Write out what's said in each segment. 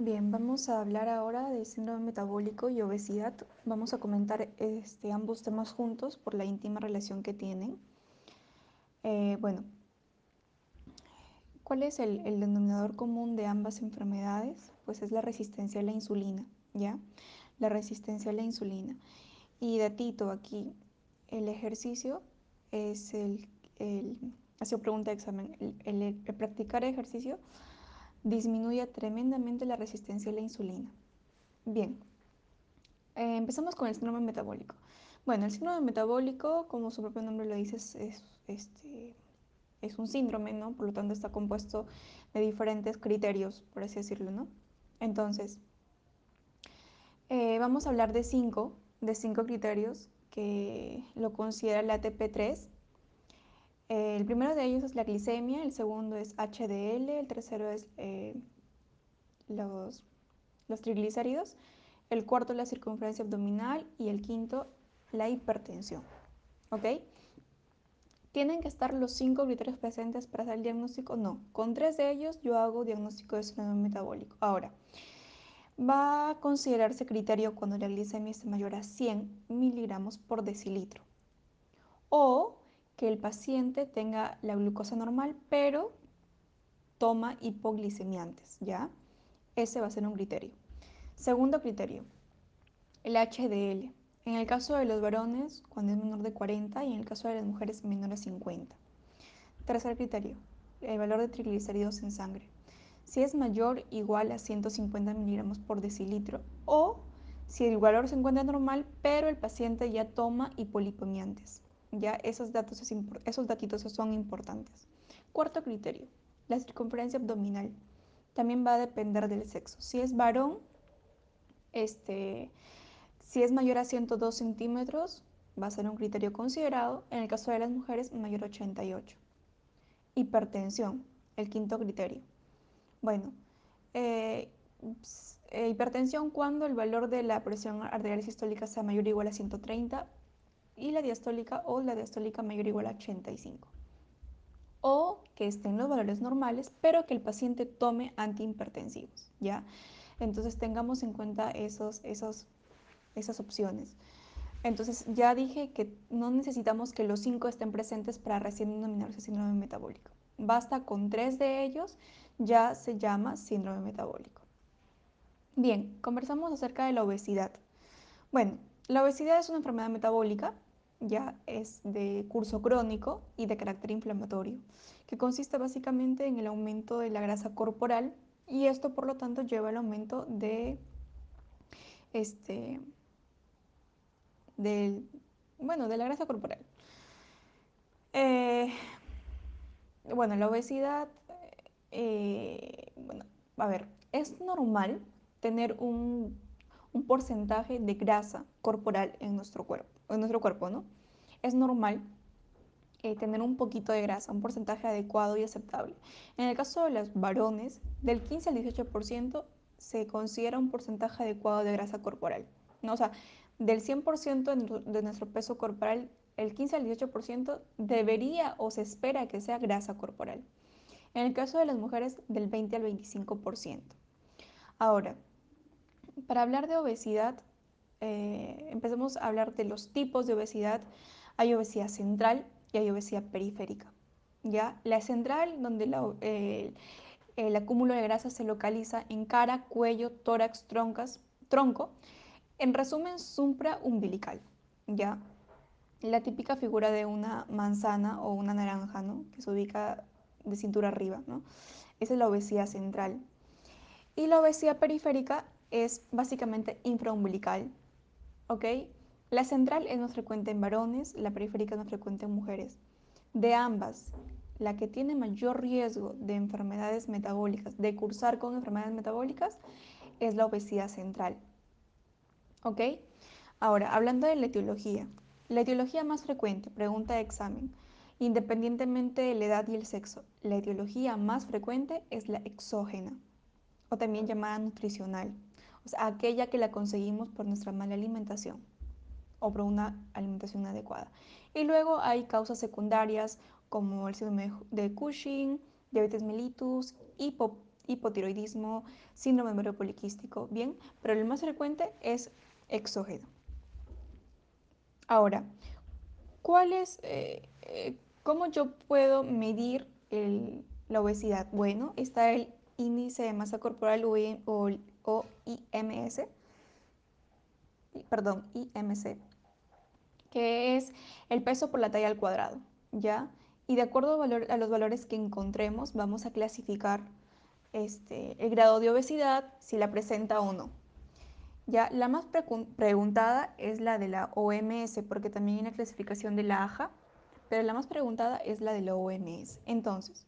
Bien, vamos a hablar ahora de síndrome metabólico y obesidad. Vamos a comentar este, ambos temas juntos por la íntima relación que tienen. Eh, bueno, ¿cuál es el, el, denominador común de ambas enfermedades? Pues es la resistencia a la insulina, ¿ya? La resistencia a la insulina. Y datito aquí, el ejercicio es el, el ha sido pregunta de examen, el, el practicar ejercicio disminuye tremendamente la resistencia a la insulina. Bien, eh, empezamos con el síndrome metabólico. Bueno, el síndrome metabólico, como su propio nombre lo dice, es, es, este, es un síndrome, ¿no? Por lo tanto, está compuesto de diferentes criterios, por así decirlo, ¿no? Entonces, eh, vamos a hablar de cinco, de cinco criterios que lo considera el ATP3 el primero de ellos es la glicemia, el segundo es HDL, el tercero es eh, los, los triglicéridos, el cuarto la circunferencia abdominal y el quinto la hipertensión. ¿Ok? ¿Tienen que estar los cinco criterios presentes para hacer el diagnóstico? No. Con tres de ellos yo hago diagnóstico de síndrome metabólico. Ahora, va a considerarse criterio cuando la glicemia esté mayor a 100 miligramos por decilitro. O que el paciente tenga la glucosa normal, pero toma hipoglicemiantes, ¿ya? Ese va a ser un criterio. Segundo criterio, el HDL. En el caso de los varones, cuando es menor de 40 y en el caso de las mujeres, menor de 50. Tercer criterio, el valor de triglicéridos en sangre. Si es mayor igual a 150 miligramos por decilitro o si el valor se encuentra normal, pero el paciente ya toma hipolipomiantes. Ya esos datos, esos datitos son importantes. Cuarto criterio, la circunferencia abdominal. También va a depender del sexo. Si es varón, este, si es mayor a 102 centímetros, va a ser un criterio considerado. En el caso de las mujeres, mayor a 88. Hipertensión, el quinto criterio. Bueno, eh, eh, hipertensión cuando el valor de la presión arterial sistólica sea mayor o igual a 130 y la diastólica o la diastólica mayor igual a 85. O que estén los valores normales, pero que el paciente tome antihipertensivos, ¿ya? Entonces tengamos en cuenta esos, esos, esas opciones. Entonces ya dije que no necesitamos que los cinco estén presentes para recién denominarse síndrome metabólico. Basta con tres de ellos, ya se llama síndrome metabólico. Bien, conversamos acerca de la obesidad. Bueno, la obesidad es una enfermedad metabólica ya es de curso crónico y de carácter inflamatorio, que consiste básicamente en el aumento de la grasa corporal y esto por lo tanto lleva al aumento de este del bueno de la grasa corporal. Eh, bueno, la obesidad, eh, bueno, a ver, es normal tener un un porcentaje de grasa corporal en nuestro cuerpo, en nuestro cuerpo ¿no? Es normal eh, tener un poquito de grasa, un porcentaje adecuado y aceptable. En el caso de los varones, del 15 al 18% se considera un porcentaje adecuado de grasa corporal. ¿no? O sea, del 100% de nuestro peso corporal, el 15 al 18% debería o se espera que sea grasa corporal. En el caso de las mujeres, del 20 al 25%. Ahora, para hablar de obesidad, eh, empecemos a hablar de los tipos de obesidad. Hay obesidad central y hay obesidad periférica. ¿ya? La central, donde el acúmulo de grasa se localiza en cara, cuello, tórax, troncas, tronco. En resumen, supraumbilical. ¿ya? La típica figura de una manzana o una naranja, ¿no? que se ubica de cintura arriba. ¿no? Esa es la obesidad central. Y la obesidad periférica es básicamente infraumbilical, ¿ok? La central es más frecuente en varones, la periférica es más frecuente en mujeres. De ambas, la que tiene mayor riesgo de enfermedades metabólicas, de cursar con enfermedades metabólicas, es la obesidad central. ¿Ok? Ahora, hablando de la etiología. La etiología más frecuente, pregunta de examen, independientemente de la edad y el sexo, la etiología más frecuente es la exógena, o también llamada nutricional aquella que la conseguimos por nuestra mala alimentación o por una alimentación adecuada. Y luego hay causas secundarias como el síndrome de Cushing, diabetes mellitus, hipotiroidismo, síndrome de poliquístico, ¿bien? Pero el más frecuente es exógeno. Ahora, ¿cuál es, eh, eh, cómo yo puedo medir la obesidad? Bueno, está el índice de masa corporal o, o IMS, perdón, IMC, que es el peso por la talla al cuadrado, ¿ya? Y de acuerdo a los valores que encontremos, vamos a clasificar este, el grado de obesidad, si la presenta o no. Ya, la más preguntada es la de la OMS, porque también hay una clasificación de la AJA, pero la más preguntada es la de la OMS. Entonces,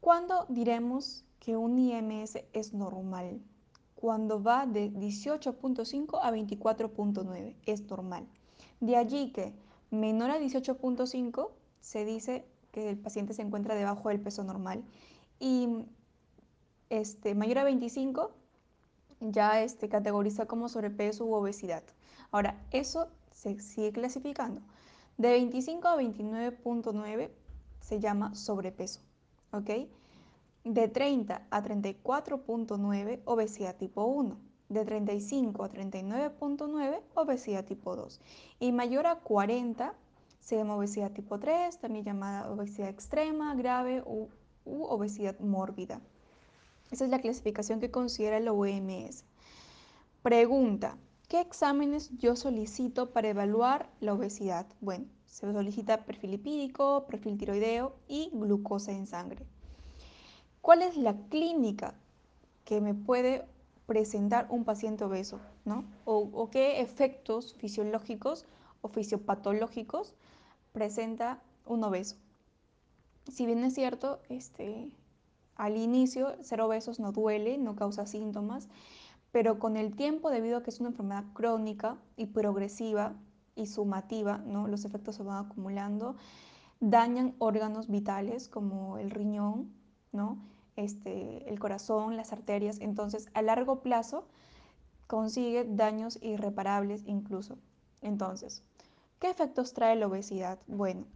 ¿cuándo diremos que un IMS es normal? Cuando va de 18.5 a 24.9, es normal. De allí que menor a 18.5 se dice que el paciente se encuentra debajo del peso normal y este, mayor a 25 ya este, categoriza como sobrepeso u obesidad. Ahora, eso se sigue clasificando. De 25 a 29.9 se llama sobrepeso, ¿ok? De 30 a 34.9, obesidad tipo 1 de 35 a 39.9, obesidad tipo 2. Y mayor a 40 se llama obesidad tipo 3, también llamada obesidad extrema, grave u, obesidad mórbida. Esa es la clasificación que considera la OMS. Pregunta, ¿qué exámenes yo solicito para evaluar la obesidad? Bueno, se solicita perfil lipídico, perfil tiroideo y glucosa en sangre. ¿Cuál es la clínica que me puede presentar un paciente obeso, ¿no? O, qué efectos fisiológicos o fisiopatológicos presenta un obeso. Si bien es cierto, este, al inicio ser obesos no duele, no causa síntomas, pero con el tiempo, debido a que es una enfermedad crónica y progresiva y sumativa, ¿no? los efectos se van acumulando, dañan órganos vitales como el riñón, ¿no? Este, el corazón, las arterias, entonces a largo plazo consigue daños irreparables incluso. Entonces, ¿qué efectos trae la obesidad? Bueno,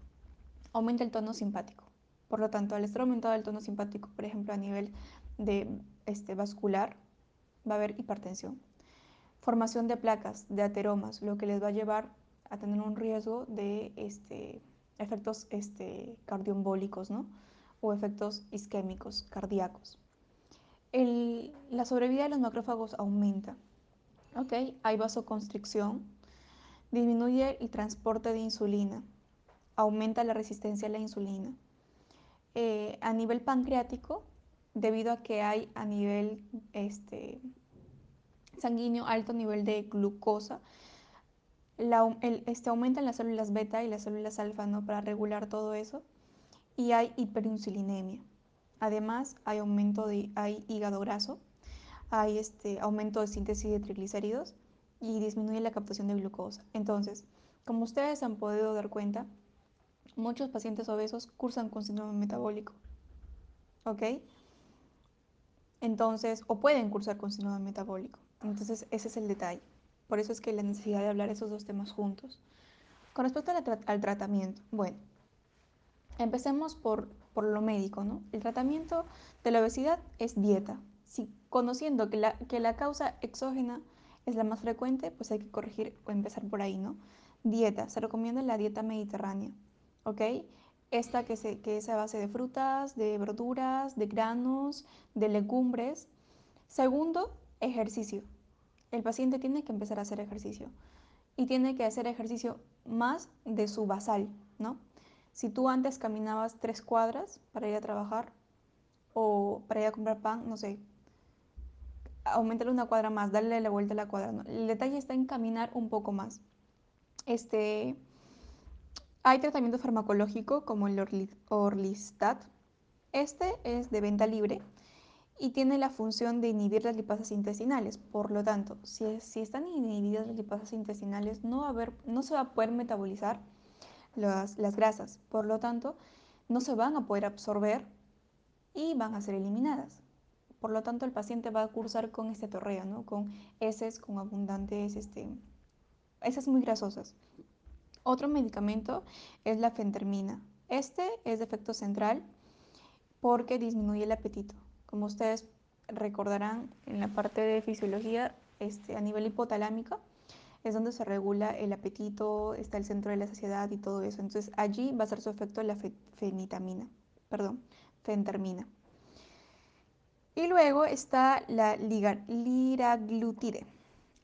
aumenta el tono simpático. Por lo tanto, al estar aumentado el tono simpático, por ejemplo, a nivel de, este, vascular, va a haber hipertensión. Formación de placas, de ateromas, lo que les va a llevar a tener un riesgo de este, efectos este, cardioembólicos, ¿no? O efectos isquémicos cardíacos. la sobrevida de los macrófagos aumenta. ¿okay? Hay vasoconstricción, disminuye el transporte de insulina, aumenta la resistencia a la insulina. Eh, a nivel pancreático, debido a que hay a nivel este, sanguíneo alto nivel de glucosa, este, aumentan las células beta y las células alfa ¿no? para regular todo eso y hay hiperinsulinemia. Además, hay aumento de hay hígado graso, hay este aumento de síntesis de triglicéridos y disminuye la captación de glucosa. Entonces, como ustedes han podido dar cuenta, muchos pacientes obesos cursan con síndrome metabólico. ¿Ok? Entonces, o pueden cursar con síndrome metabólico. Entonces, ese es el detalle. Por eso es que la necesidad de hablar esos dos temas juntos. Con respecto al tratamiento, bueno, Empecemos por, lo médico, ¿no? El tratamiento de la obesidad es dieta. Si conociendo que la, que la causa exógena es la más frecuente, pues hay que corregir o empezar por ahí, ¿no? Dieta. Se recomienda la dieta mediterránea, ¿ok? Esta que, se, que es a base de frutas, de verduras, de granos, de legumbres. Segundo, ejercicio. El paciente tiene que empezar a hacer ejercicio y tiene que hacer ejercicio más de su basal, ¿no? Si tú antes caminabas tres cuadras para ir a trabajar o para ir a comprar pan, no sé, aumentale una cuadra más, darle la vuelta a la cuadra. El detalle está en caminar un poco más. Este, hay tratamiento farmacológico como el Orlistat. Este es de venta libre y tiene la función de inhibir las lipasas intestinales. Por lo tanto, si, si están inhibidas las lipasas intestinales, no, va a haber, no se va a poder metabolizar las, grasas. Por lo tanto, no se van a poder absorber y van a ser eliminadas. Por lo tanto, el paciente va a cursar con este torreo, ¿no? con heces, con abundantes este, heces muy grasosas. Otro medicamento es la fentermina. Este es de efecto central porque disminuye el apetito. Como ustedes recordarán en la parte de fisiología, este, a nivel hipotalámico, es donde se regula el apetito, está el centro de la saciedad y todo eso. Entonces allí va a ser su efecto la fenitamina, perdón, fentermina. Y luego está la liraglutide.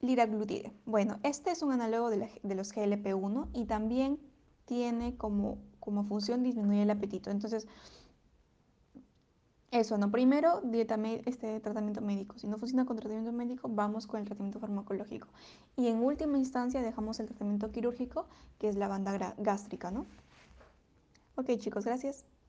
Liraglutide. Bueno, este es un análogo de, los GLP-1 y también tiene como, como función disminuir el apetito. Entonces, eso, no. Primero, dieta este tratamiento médico. Si no funciona con tratamiento médico, vamos con el tratamiento farmacológico. Y en última instancia, dejamos el tratamiento quirúrgico, que es la banda gástrica, ¿no? Ok, chicos, gracias.